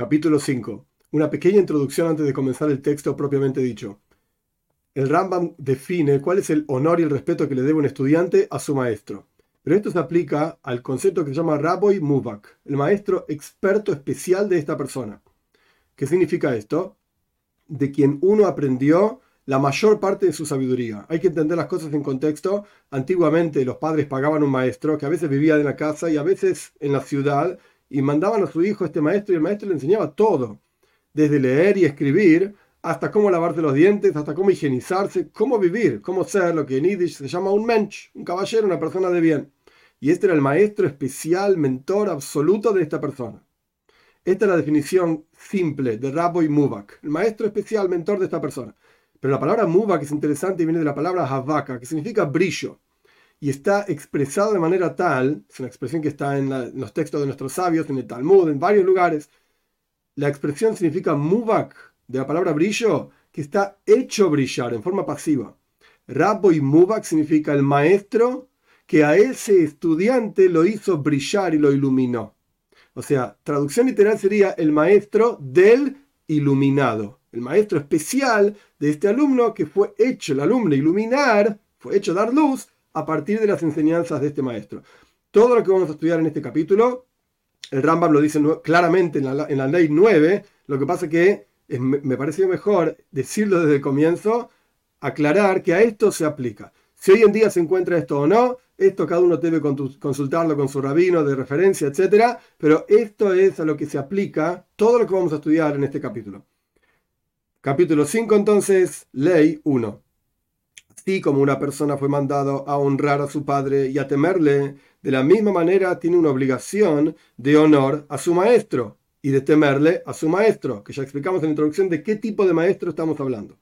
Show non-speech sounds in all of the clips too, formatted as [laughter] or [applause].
Capítulo 5. Una pequeña introducción antes de comenzar el texto propiamente dicho. El Rambam define cuál es el honor y el respeto que le debe un estudiante a su maestro. Pero esto se aplica al concepto que se llama Raboy Mubak, el maestro experto especial de esta persona. ¿Qué significa esto? De quien uno aprendió la mayor parte de su sabiduría. Hay que entender las cosas en contexto. Antiguamente los padres pagaban un maestro que a veces vivía en la casa y a veces en la ciudad y mandaban a su hijo este maestro y el maestro le enseñaba todo, desde leer y escribir hasta cómo lavarse los dientes, hasta cómo higienizarse, cómo vivir, cómo ser lo que en Yiddish se llama un mensch, un caballero, una persona de bien. Y este era el maestro especial, mentor absoluto de esta persona. Esta es la definición simple de Rabbi Mubak, el maestro especial, mentor de esta persona. Pero la palabra Mubak es interesante y viene de la palabra Havaka, que significa brillo y está expresado de manera tal, es una expresión que está en, los textos de nuestros sabios, en el Talmud, en varios lugares. La expresión significa mubak, de la palabra brillo, que está hecho brillar en forma pasiva. Rabbo y mubak significa el maestro que a ese estudiante lo hizo brillar y lo iluminó. O sea, traducción literal sería el maestro del iluminado, el maestro especial de este alumno que fue hecho, el alumno iluminar, fue hecho dar luz a partir de las enseñanzas de este maestro. Todo lo que vamos a estudiar en este capítulo, el Rambam lo dice claramente en la, ley 9, lo que pasa que me pareció mejor decirlo desde el comienzo, aclarar que a esto se aplica. Si hoy en día se encuentra esto o no, esto cada uno debe consultarlo con su rabino de referencia, etc. Pero esto es a lo que se aplica todo lo que vamos a estudiar en este capítulo. Capítulo 5 entonces, ley 1. Así como una persona fue mandado a honrar a su padre y a temerle, de la misma manera tiene una obligación de honor a su maestro y de temerle a su maestro, que ya explicamos en la introducción de qué tipo de maestro estamos hablando.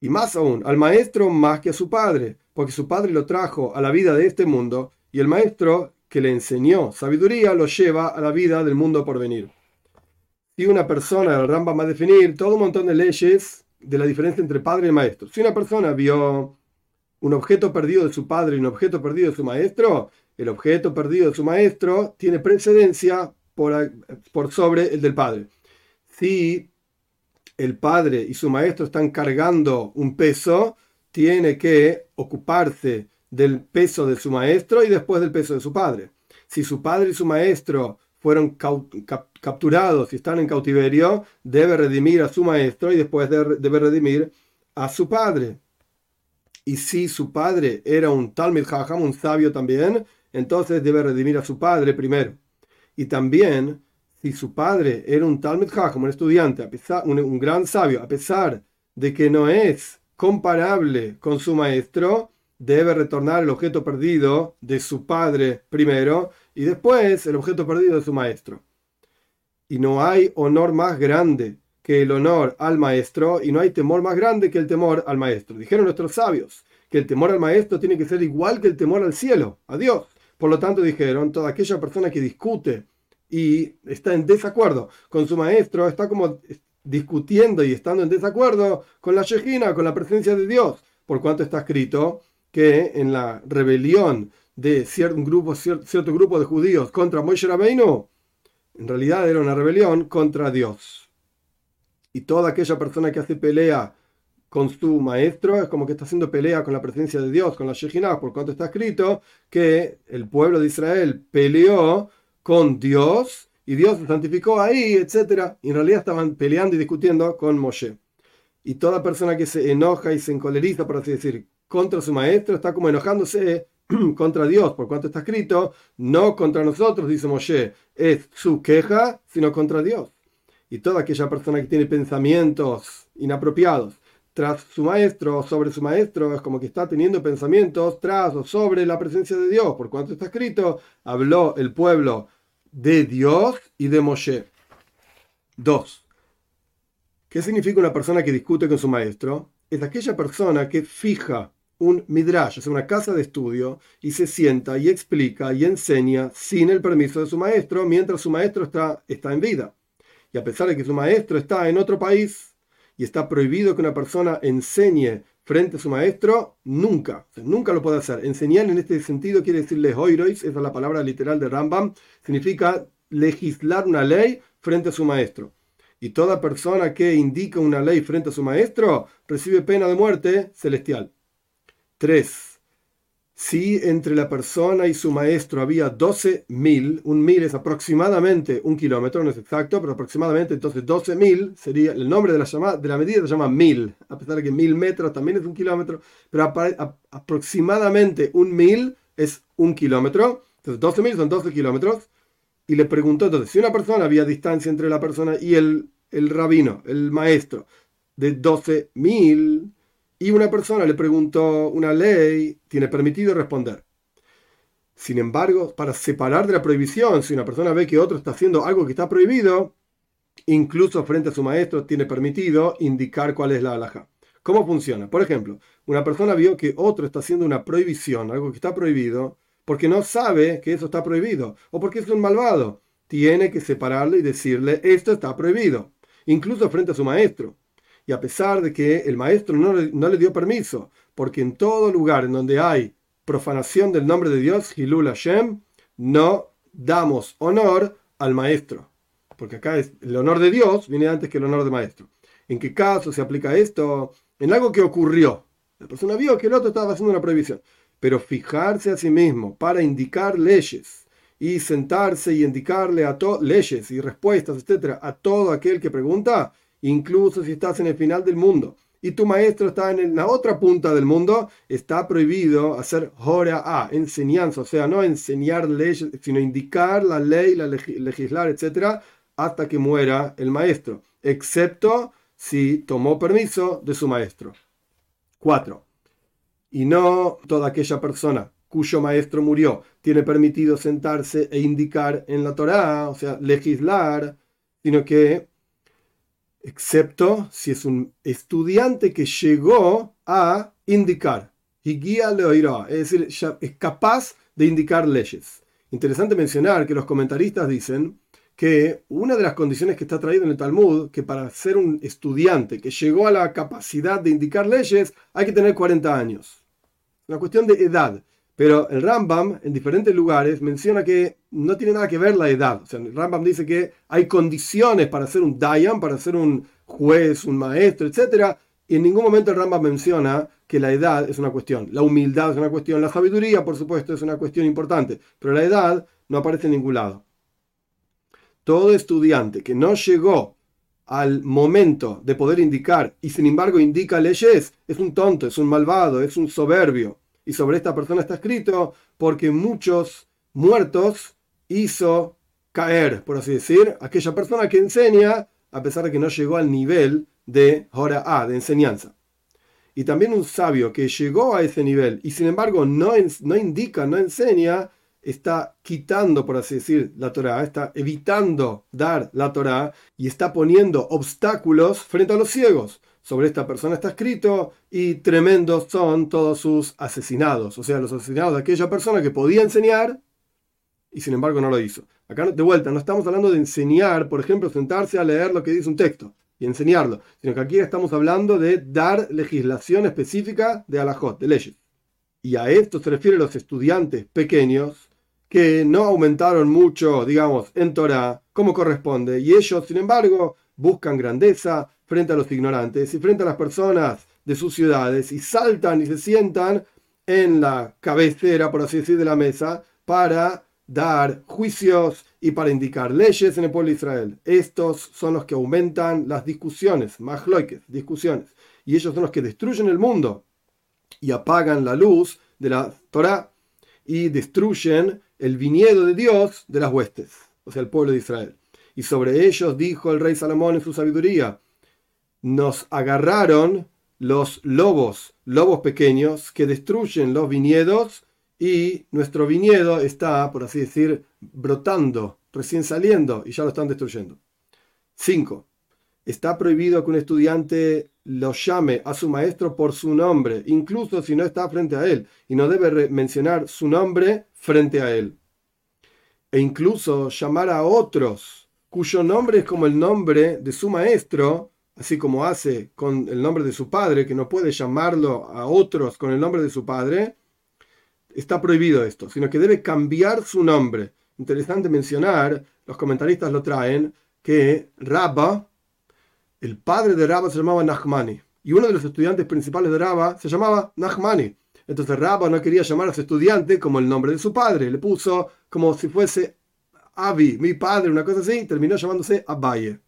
Y más aún, al maestro más que a su padre, porque su padre lo trajo a la vida de este mundo y el maestro que le enseñó sabiduría lo lleva a la vida del mundo por venir. Si una persona, el Rambam va a definir todo un montón de leyes de la diferencia entre padre y maestro. Si una persona vio un objeto perdido de su padre y un objeto perdido de su maestro, el objeto perdido de su maestro tiene precedencia por, por sobre el del padre. Si el padre y su maestro están cargando un peso, tiene que ocuparse del peso de su maestro y después del peso de su padre. Si su padre y su maestro fueron capturados y están en cautiverio, debe redimir a su maestro y después debe redimir a su padre. Y si su padre era un Talmud Hajam, un sabio también, entonces debe redimir a su padre primero. Y también, si su padre era un Talmud Hajam, un estudiante, un gran sabio, a pesar de que no es comparable con su maestro, debe retornar el objeto perdido de su padre primero y después el objeto perdido de su maestro. Y no hay honor más grande que el honor al maestro y no hay temor más grande que el temor al maestro. Dijeron nuestros sabios que el temor al maestro tiene que ser igual que el temor al cielo, a Dios. Por lo tanto dijeron, toda aquella persona que discute y está en desacuerdo con su maestro, está como discutiendo y estando en desacuerdo con la Shejina, con la presencia de Dios, por cuanto está escrito que en la rebelión de cierto grupo, cierto grupo de judíos contra Moshe Rabbeinu, en realidad era una rebelión contra Dios. Y toda aquella persona que hace pelea con su maestro es como que está haciendo pelea con la presencia de Dios, con la Shejinah, por cuanto está escrito que el pueblo de Israel peleó con Dios y Dios se santificó ahí, etc. Y en realidad estaban peleando y discutiendo con Moshe. Y toda persona que se enoja y se encoleriza, por así decir, contra su maestro, está como enojándose [clears throat] contra Dios, por cuanto está escrito, no contra nosotros, dice Moshe, es su queja, sino contra Dios. Y toda aquella persona que tiene pensamientos inapropiados tras su maestro sobre su maestro, es como que está teniendo pensamientos tras o sobre la presencia de Dios, por cuanto está escrito, habló el pueblo de Dios y de Moshe. 2. ¿Qué significa una persona que discute con su maestro? Es aquella persona que fija un midrash, es una casa de estudio, y se sienta y explica y enseña sin el permiso de su maestro, mientras su maestro está, está en vida. Y a pesar de que su maestro está en otro país y está prohibido que una persona enseñe frente a su maestro, nunca, nunca lo puede hacer. Enseñar en este sentido quiere decirle hoirois, esa es la palabra literal de Rambam, significa legislar una ley frente a su maestro. Y toda persona que indica una ley frente a su maestro recibe pena de muerte celestial. 3 si entre la persona y su maestro había 12 mil, un mil es aproximadamente un kilómetro, no es exacto, pero aproximadamente entonces 12 mil sería, el nombre de la, de la medida se llama mil, a pesar de que mil metros también es un kilómetro, pero aproximadamente un mil es un kilómetro, entonces 12 mil son 12 kilómetros, y le preguntó entonces, si una persona había distancia entre la persona y el, el rabino, el maestro, de 12 mil, y una persona le preguntó una ley, tiene permitido responder. Sin embargo, para separar de la prohibición, si una persona ve que otro está haciendo algo que está prohibido, incluso frente a su maestro tiene permitido indicar cuál es la alhaja. ¿Cómo funciona? Por ejemplo, una persona vio que otro está haciendo una prohibición, algo que está prohibido, porque no sabe que eso está prohibido, o porque es un malvado. Tiene que separarlo y decirle, esto está prohibido, incluso frente a su maestro y a pesar de que el maestro no le, dio permiso, porque en todo lugar en donde hay profanación del nombre de Dios, Hilul Hashem, no damos honor al maestro. Porque acá es, el honor de Dios viene antes que el honor del maestro. ¿En qué caso se aplica esto? En algo que ocurrió. La persona vio que el otro estaba haciendo una prohibición. Pero fijarse a sí mismo para indicar leyes y sentarse y indicarle a leyes y respuestas, etcétera, a todo aquel que pregunta, incluso si estás en el final del mundo y tu maestro está en la otra punta del mundo, está prohibido hacer hora a, enseñanza, o sea, no enseñar leyes, sino indicar la ley, la legislar, etcétera, hasta que muera el maestro, excepto si tomó permiso de su maestro. 4. Y no toda aquella persona cuyo maestro murió tiene permitido sentarse e indicar en la Torá, o sea, legislar, sino que excepto si es un estudiante que llegó a indicar. Es decir, es capaz de indicar leyes. Interesante mencionar que los comentaristas dicen que una de las condiciones que está traído en el Talmud, que para ser un estudiante que llegó a la capacidad de indicar leyes, hay que tener 40 años. Una cuestión de edad. Pero el Rambam, en diferentes lugares, menciona que no tiene nada que ver la edad. O sea, el Rambam dice que hay condiciones para ser un Dayan, para ser un juez, un maestro, etc. Y en ningún momento el Rambam menciona que la edad es una cuestión. La humildad es una cuestión. La sabiduría, por supuesto, es una cuestión importante. Pero la edad no aparece en ningún lado. Todo estudiante que no llegó al momento de poder indicar y sin embargo indica leyes, es un tonto, es un malvado, es un soberbio y sobre esta persona está escrito porque muchos muertos hizo caer, por así decir, aquella persona que enseña a pesar de que no llegó al nivel de Hora A, de enseñanza. Y también un sabio que llegó a ese nivel y sin embargo no, no indica, no enseña, está quitando, por así decir, la Torah, está evitando dar la Torah y está poniendo obstáculos frente a los ciegos sobre esta persona está escrito y tremendos son todos sus asesinados, o sea, los asesinados de aquella persona que podía enseñar y sin embargo no lo hizo. Acá de vuelta, no estamos hablando de enseñar, por ejemplo, sentarse a leer lo que dice un texto y enseñarlo, sino que aquí estamos hablando de dar legislación específica de alajot, de leyes. Y a esto se refieren los estudiantes pequeños que no aumentaron mucho, digamos, en Torah, como corresponde, y ellos, sin embargo, buscan grandeza, frente a los ignorantes y frente a las personas de sus ciudades y saltan y se sientan en la cabecera, por así decir, de la mesa para dar juicios y para indicar leyes en el pueblo de Israel. Estos son los que aumentan las discusiones, majloiques, discusiones. Y ellos son los que destruyen el mundo y apagan la luz de la Torah y destruyen el viñedo de Dios de las huestes, o sea, el pueblo de Israel. Y sobre ellos dijo el rey Salomón en su sabiduría, nos agarraron los lobos, lobos pequeños que destruyen los viñedos y nuestro viñedo está, por así decir, brotando, recién saliendo y ya lo están destruyendo. 5. Está prohibido que un estudiante lo llame a su maestro por su nombre, incluso si no está frente a él, y no debe mencionar su nombre frente a él. E incluso llamar a otros cuyo nombre es como el nombre de su maestro, así como hace con el nombre de su padre, que no puede llamarlo a otros con el nombre de su padre, está prohibido esto, sino que debe cambiar su nombre. Interesante mencionar, los comentaristas lo traen, que Rabba, el padre de Rabba se llamaba Nachmani, y uno de los estudiantes principales de Rabba se llamaba Nachmani. Entonces Rabba no quería llamar a su estudiante como el nombre de su padre, le puso como si fuese Avi, mi padre, una cosa así, terminó llamándose Abaye.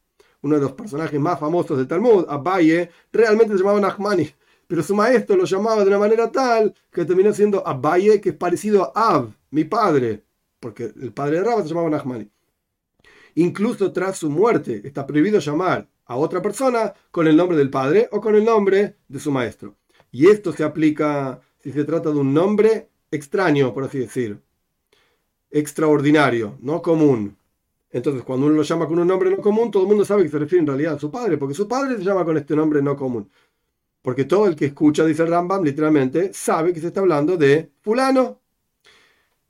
Uno de los personajes más famosos del Talmud, Abaye, realmente se llamaba Nachmani, pero su maestro lo llamaba de una manera tal que terminó siendo Abaye, que es parecido a Ab, mi padre, porque el padre de Rabba se llamaba Nachmani. Incluso tras su muerte está prohibido llamar a otra persona con el nombre del padre o con el nombre de su maestro. Y esto se aplica si se trata de un nombre extraño, por así decir, extraordinario, no común. Entonces, cuando uno lo llama con un nombre no común, todo el mundo sabe que se refiere en realidad a su padre, porque su padre se llama con este nombre no común. Porque todo el que escucha, dice Rambam, literalmente, sabe que se está hablando de fulano.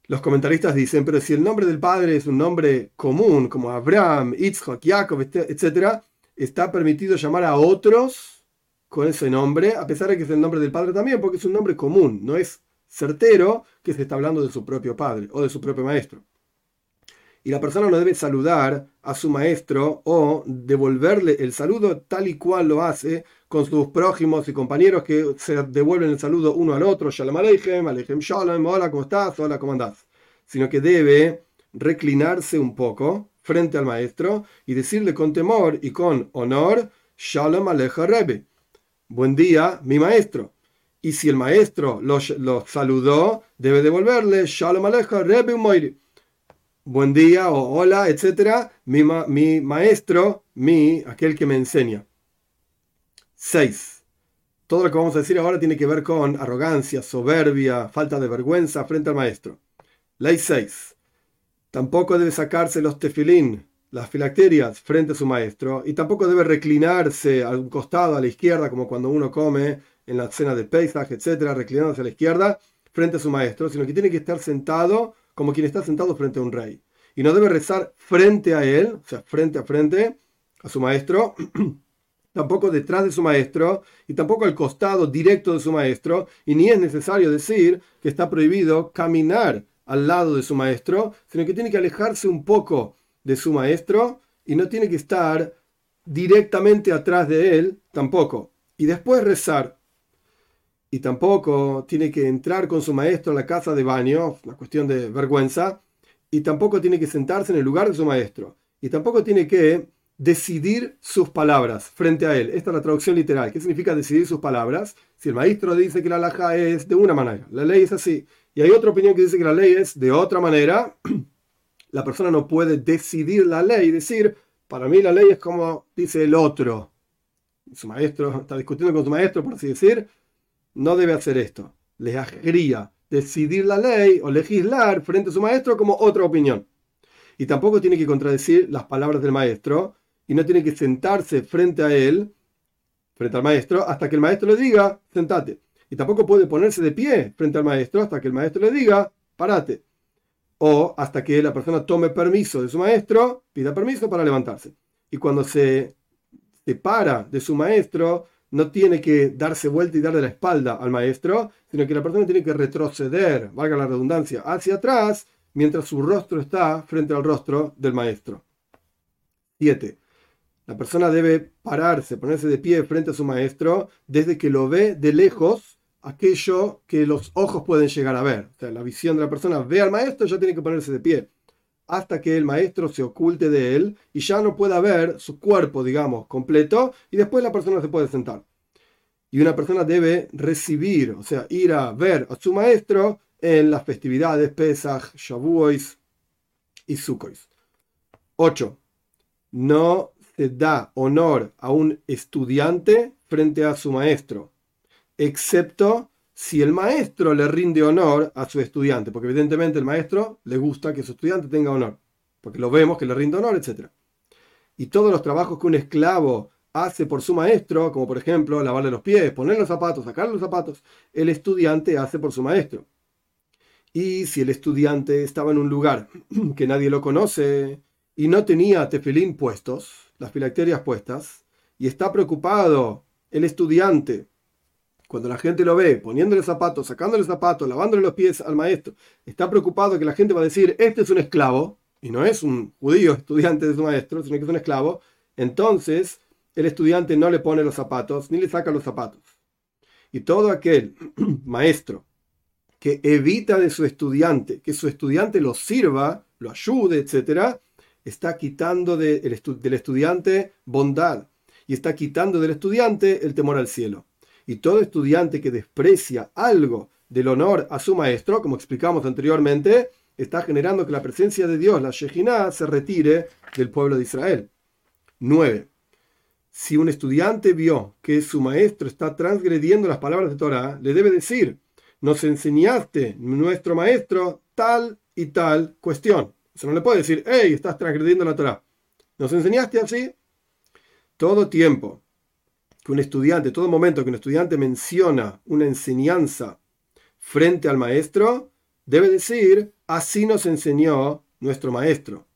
Los comentaristas dicen, pero si el nombre del padre es un nombre común, como Abraham, Itzhak, Jacob, etc., está permitido llamar a otros con ese nombre, a pesar de que es el nombre del padre también, porque es un nombre común, no es certero que se está hablando de su propio padre o de su propio maestro. Y la persona no debe saludar a su maestro o devolverle el saludo tal y cual lo hace con sus prójimos y compañeros que se devuelven el saludo uno al otro, Shalom Aleichem, Aleichem Shalom, hola, ¿cómo estás? Hola, ¿cómo andás? Sino que debe reclinarse un poco frente al maestro y decirle con temor y con honor, Shalom Alecha Rebbe, buen día, mi maestro. Y si el maestro lo, saludó, debe devolverle, Shalom Alecha Rebbe buen día o hola, etc. Mi, maestro, mi, aquel que me enseña. 6. Todo lo que vamos a decir ahora tiene que ver con arrogancia, soberbia, falta de vergüenza frente al maestro. Ley 6. Tampoco debe sacarse los tefilín, las filacterias, frente a su maestro, y tampoco debe reclinarse a un costado, a la izquierda, como cuando uno come en la cena de Pesach, etcétera, reclinándose a la izquierda, frente a su maestro, sino que tiene que estar sentado como quien está sentado frente a un rey. Y no debe rezar frente a él, o sea, frente a frente a su maestro, [clears throat] tampoco detrás de su maestro, y tampoco al costado directo de su maestro, y ni es necesario decir que está prohibido caminar al lado de su maestro, sino que tiene que alejarse un poco de su maestro y no tiene que estar directamente atrás de él tampoco. Y después rezar. Y tampoco tiene que entrar con su maestro a la casa de baño, una cuestión de vergüenza. Y tampoco tiene que sentarse en el lugar de su maestro. Y tampoco tiene que decidir sus palabras frente a él. Esta es la traducción literal. ¿Qué significa decidir sus palabras? Si el maestro dice que la alhaja es de una manera, la ley es así. Y hay otra opinión que dice que la ley es de otra manera. [clears throat] La persona no puede decidir la ley, decir, para mí la ley es como dice el otro. Su maestro está discutiendo con su maestro, por así decir, no debe hacer esto. Le agría decidir la ley o legislar frente a su maestro como otra opinión. Y tampoco tiene que contradecir las palabras del maestro y no tiene que sentarse frente a él, frente al maestro, hasta que el maestro le diga, sentate y tampoco puede ponerse de pie frente al maestro hasta que el maestro le diga, parate. O hasta que la persona tome permiso de su maestro, pida permiso para levantarse. Y cuando se separa de su maestro, no tiene que darse vuelta y darle la espalda al maestro, sino que la persona tiene que retroceder, valga la redundancia, hacia atrás, mientras su rostro está frente al rostro del maestro. 7. La persona debe pararse, ponerse de pie frente a su maestro desde que lo ve de lejos aquello que los ojos pueden llegar a ver. O sea, la visión de la persona ve al maestro, ya tiene que ponerse de pie, hasta que el maestro se oculte de él y ya no pueda ver su cuerpo, digamos, completo, y después la persona se puede sentar. Y una persona debe recibir, o sea, ir a ver a su maestro en las festividades Pesach, Shavuos y Sukkot. 8. No se da honor a un estudiante frente a su maestro excepto si el maestro le rinde honor a su estudiante, porque evidentemente el maestro le gusta que su estudiante tenga honor, porque lo vemos que le rinde honor, etc. Y todos los trabajos que un esclavo hace por su maestro, como por ejemplo lavarle los pies, poner los zapatos, sacarle los zapatos, el estudiante hace por su maestro. Y si el estudiante estaba en un lugar [clears throat] que nadie lo conoce y no tenía tefilín puestos, las filacterias puestas, y está preocupado el estudiante cuando la gente lo ve poniéndole zapatos, sacándole zapatos, lavándole los pies al maestro, está preocupado que la gente va a decir, este es un esclavo, y no es un judío estudiante de su maestro, sino que es un esclavo, entonces el estudiante no le pone los zapatos ni le saca los zapatos. Y todo aquel [clears throat] maestro que evita de su estudiante que su estudiante lo sirva, lo ayude, etc., está quitando del estudiante bondad y está quitando del estudiante el temor al cielo. Y todo estudiante que desprecia algo del honor a su maestro, como explicamos anteriormente, está generando que la presencia de Dios, la Shejinah, se retire del pueblo de Israel. 9. Si un estudiante vio que su maestro está transgrediendo las palabras de Torah, le debe decir, nos enseñaste, nuestro maestro, tal y tal cuestión. Se no le puede decir, hey, estás transgrediendo la Torah. ¿Nos enseñaste así? Todo tiempo que un estudiante, todo momento que un estudiante menciona una enseñanza frente al maestro, debe decir, así nos enseñó nuestro maestro.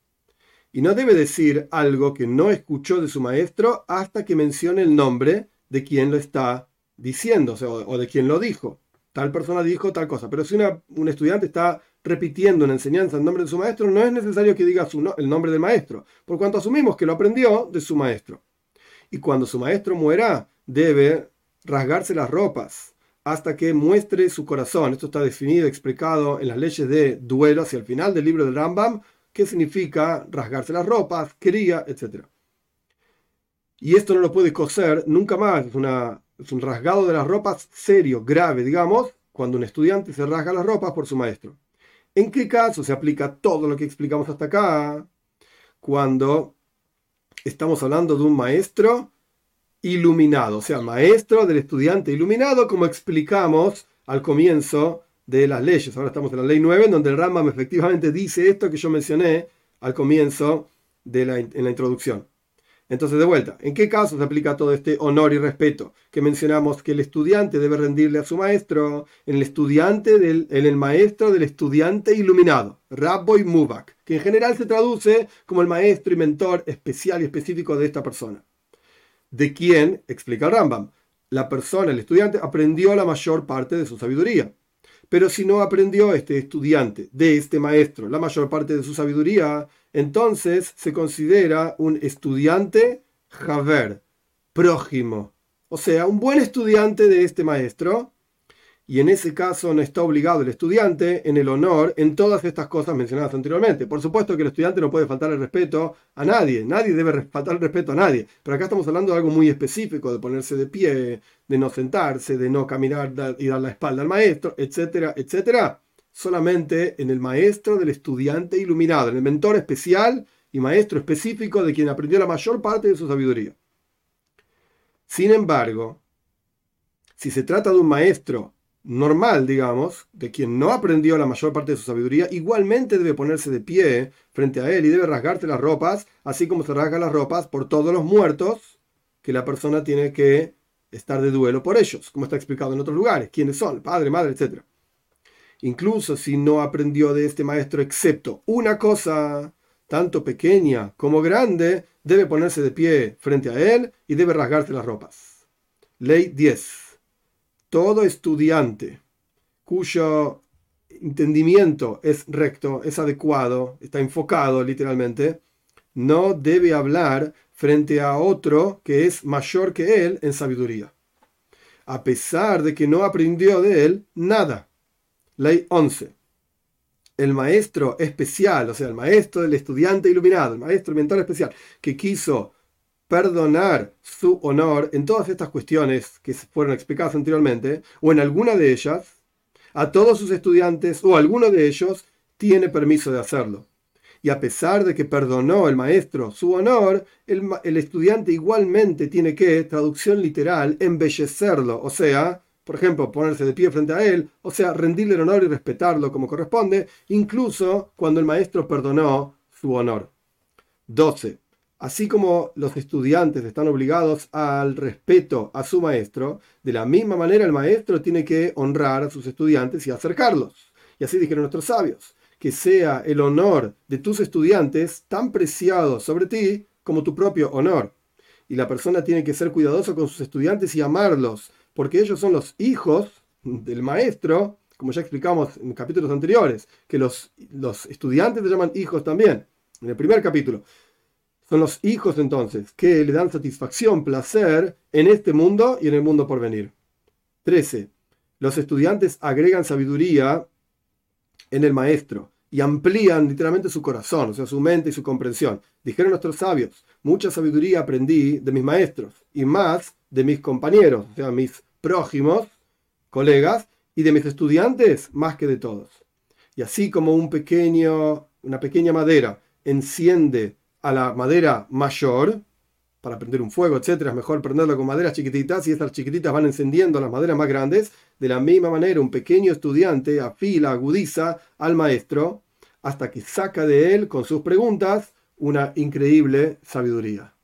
Y no debe decir algo que no escuchó de su maestro hasta que mencione el nombre de quien lo está diciendo, o, de quien lo dijo. Tal persona dijo tal cosa. Pero si un estudiante está repitiendo una enseñanza en nombre de su maestro, no es necesario que diga el nombre del maestro, por cuanto asumimos que lo aprendió de su maestro. Y cuando su maestro muera, debe rasgarse las ropas hasta que muestre su corazón. Esto está definido, explicado en las leyes de duelo hacia el final del libro del Rambam, que significa rasgarse las ropas, quería, etc. Y esto no lo puede coser nunca más. Es, un rasgado de las ropas serio, grave, digamos, cuando un estudiante se rasga las ropas por su maestro. ¿En qué caso se aplica todo lo que explicamos hasta acá? Cuando estamos hablando de un maestro iluminado, o sea, maestro del estudiante iluminado, como explicamos al comienzo de las leyes. Ahora estamos en la ley 9, en donde el Rambam efectivamente dice esto que yo mencioné al comienzo en la introducción. Entonces, de vuelta, ¿en qué caso se aplica todo este honor y respeto? Que mencionamos que el estudiante debe rendirle a su maestro, en el estudiante, el maestro del estudiante iluminado, Rabboy Mubak, que en general se traduce como el maestro y mentor especial y específico de esta persona. De quien, explica Rambam, la persona, el estudiante, aprendió la mayor parte de su sabiduría. Pero si no aprendió este estudiante de este maestro la mayor parte de su sabiduría, entonces se considera un estudiante Javer, prójimo, o sea, un buen estudiante de este maestro, y en ese caso no está obligado el estudiante en el honor en todas estas cosas mencionadas anteriormente. Por supuesto que el estudiante no puede faltar el respeto a nadie, nadie debe faltar el respeto a nadie, pero acá estamos hablando de algo muy específico, de ponerse de pie, de no sentarse, de no caminar y dar la espalda al maestro, etcétera, etcétera solamente en el maestro del estudiante iluminado, en el mentor especial y maestro específico de quien aprendió la mayor parte de su sabiduría. Sin embargo, si se trata de un maestro normal, digamos, de quien no aprendió la mayor parte de su sabiduría, igualmente debe ponerse de pie frente a él y debe rasgarte las ropas, así como se rasga las ropas por todos los muertos que la persona tiene que estar de duelo por ellos, como está explicado en otros lugares, quiénes son, padre, madre, etc incluso si no aprendió de este maestro excepto una cosa, tanto pequeña como grande, debe ponerse de pie frente a él y debe rasgarse las ropas. Ley 10. Todo estudiante cuyo entendimiento es recto, es adecuado, está enfocado literalmente, no debe hablar frente a otro que es mayor que él en sabiduría, a pesar de que no aprendió de él nada. Ley 11. El maestro especial, o sea, el maestro del estudiante iluminado, el maestro mentor especial, que quiso perdonar su honor en todas estas cuestiones que fueron explicadas anteriormente, o en alguna de ellas, a todos sus estudiantes o alguno de ellos tiene permiso de hacerlo. Y a pesar de que perdonó el maestro su honor, el, el estudiante igualmente tiene que, traducción literal, embellecerlo, o sea, por ejemplo, ponerse de pie frente a él, o sea, rendirle el honor y respetarlo como corresponde, incluso cuando el maestro perdonó su honor. 12. Así como los estudiantes están obligados al respeto a su maestro, de la misma manera el maestro tiene que honrar a sus estudiantes y acercarlos. Y así dijeron nuestros sabios, que sea el honor de tus estudiantes tan preciado sobre ti como tu propio honor. Y la persona tiene que ser cuidadoso con sus estudiantes y amarlos, porque ellos son los hijos del maestro, como ya explicamos en capítulos anteriores, que los, estudiantes se llaman hijos también. en el primer capítulo. Son los hijos entonces que le dan satisfacción, placer en este mundo y en el mundo por venir. 13. Los estudiantes agregan sabiduría en el maestro y amplían literalmente su corazón, o sea, su mente y su comprensión. Dijeron nuestros sabios, mucha sabiduría aprendí de mis maestros y más de mis compañeros, o sea, mis prójimos, colegas, y de mis estudiantes más que de todos. Y así como un pequeño, una pequeña madera enciende a la madera mayor, para prender un fuego, etcétera, es mejor prenderlo con maderas chiquititas y estas chiquititas van encendiendo las maderas más grandes. De la misma manera, un pequeño estudiante afila, agudiza al maestro hasta que saca de él, con sus preguntas, una increíble sabiduría.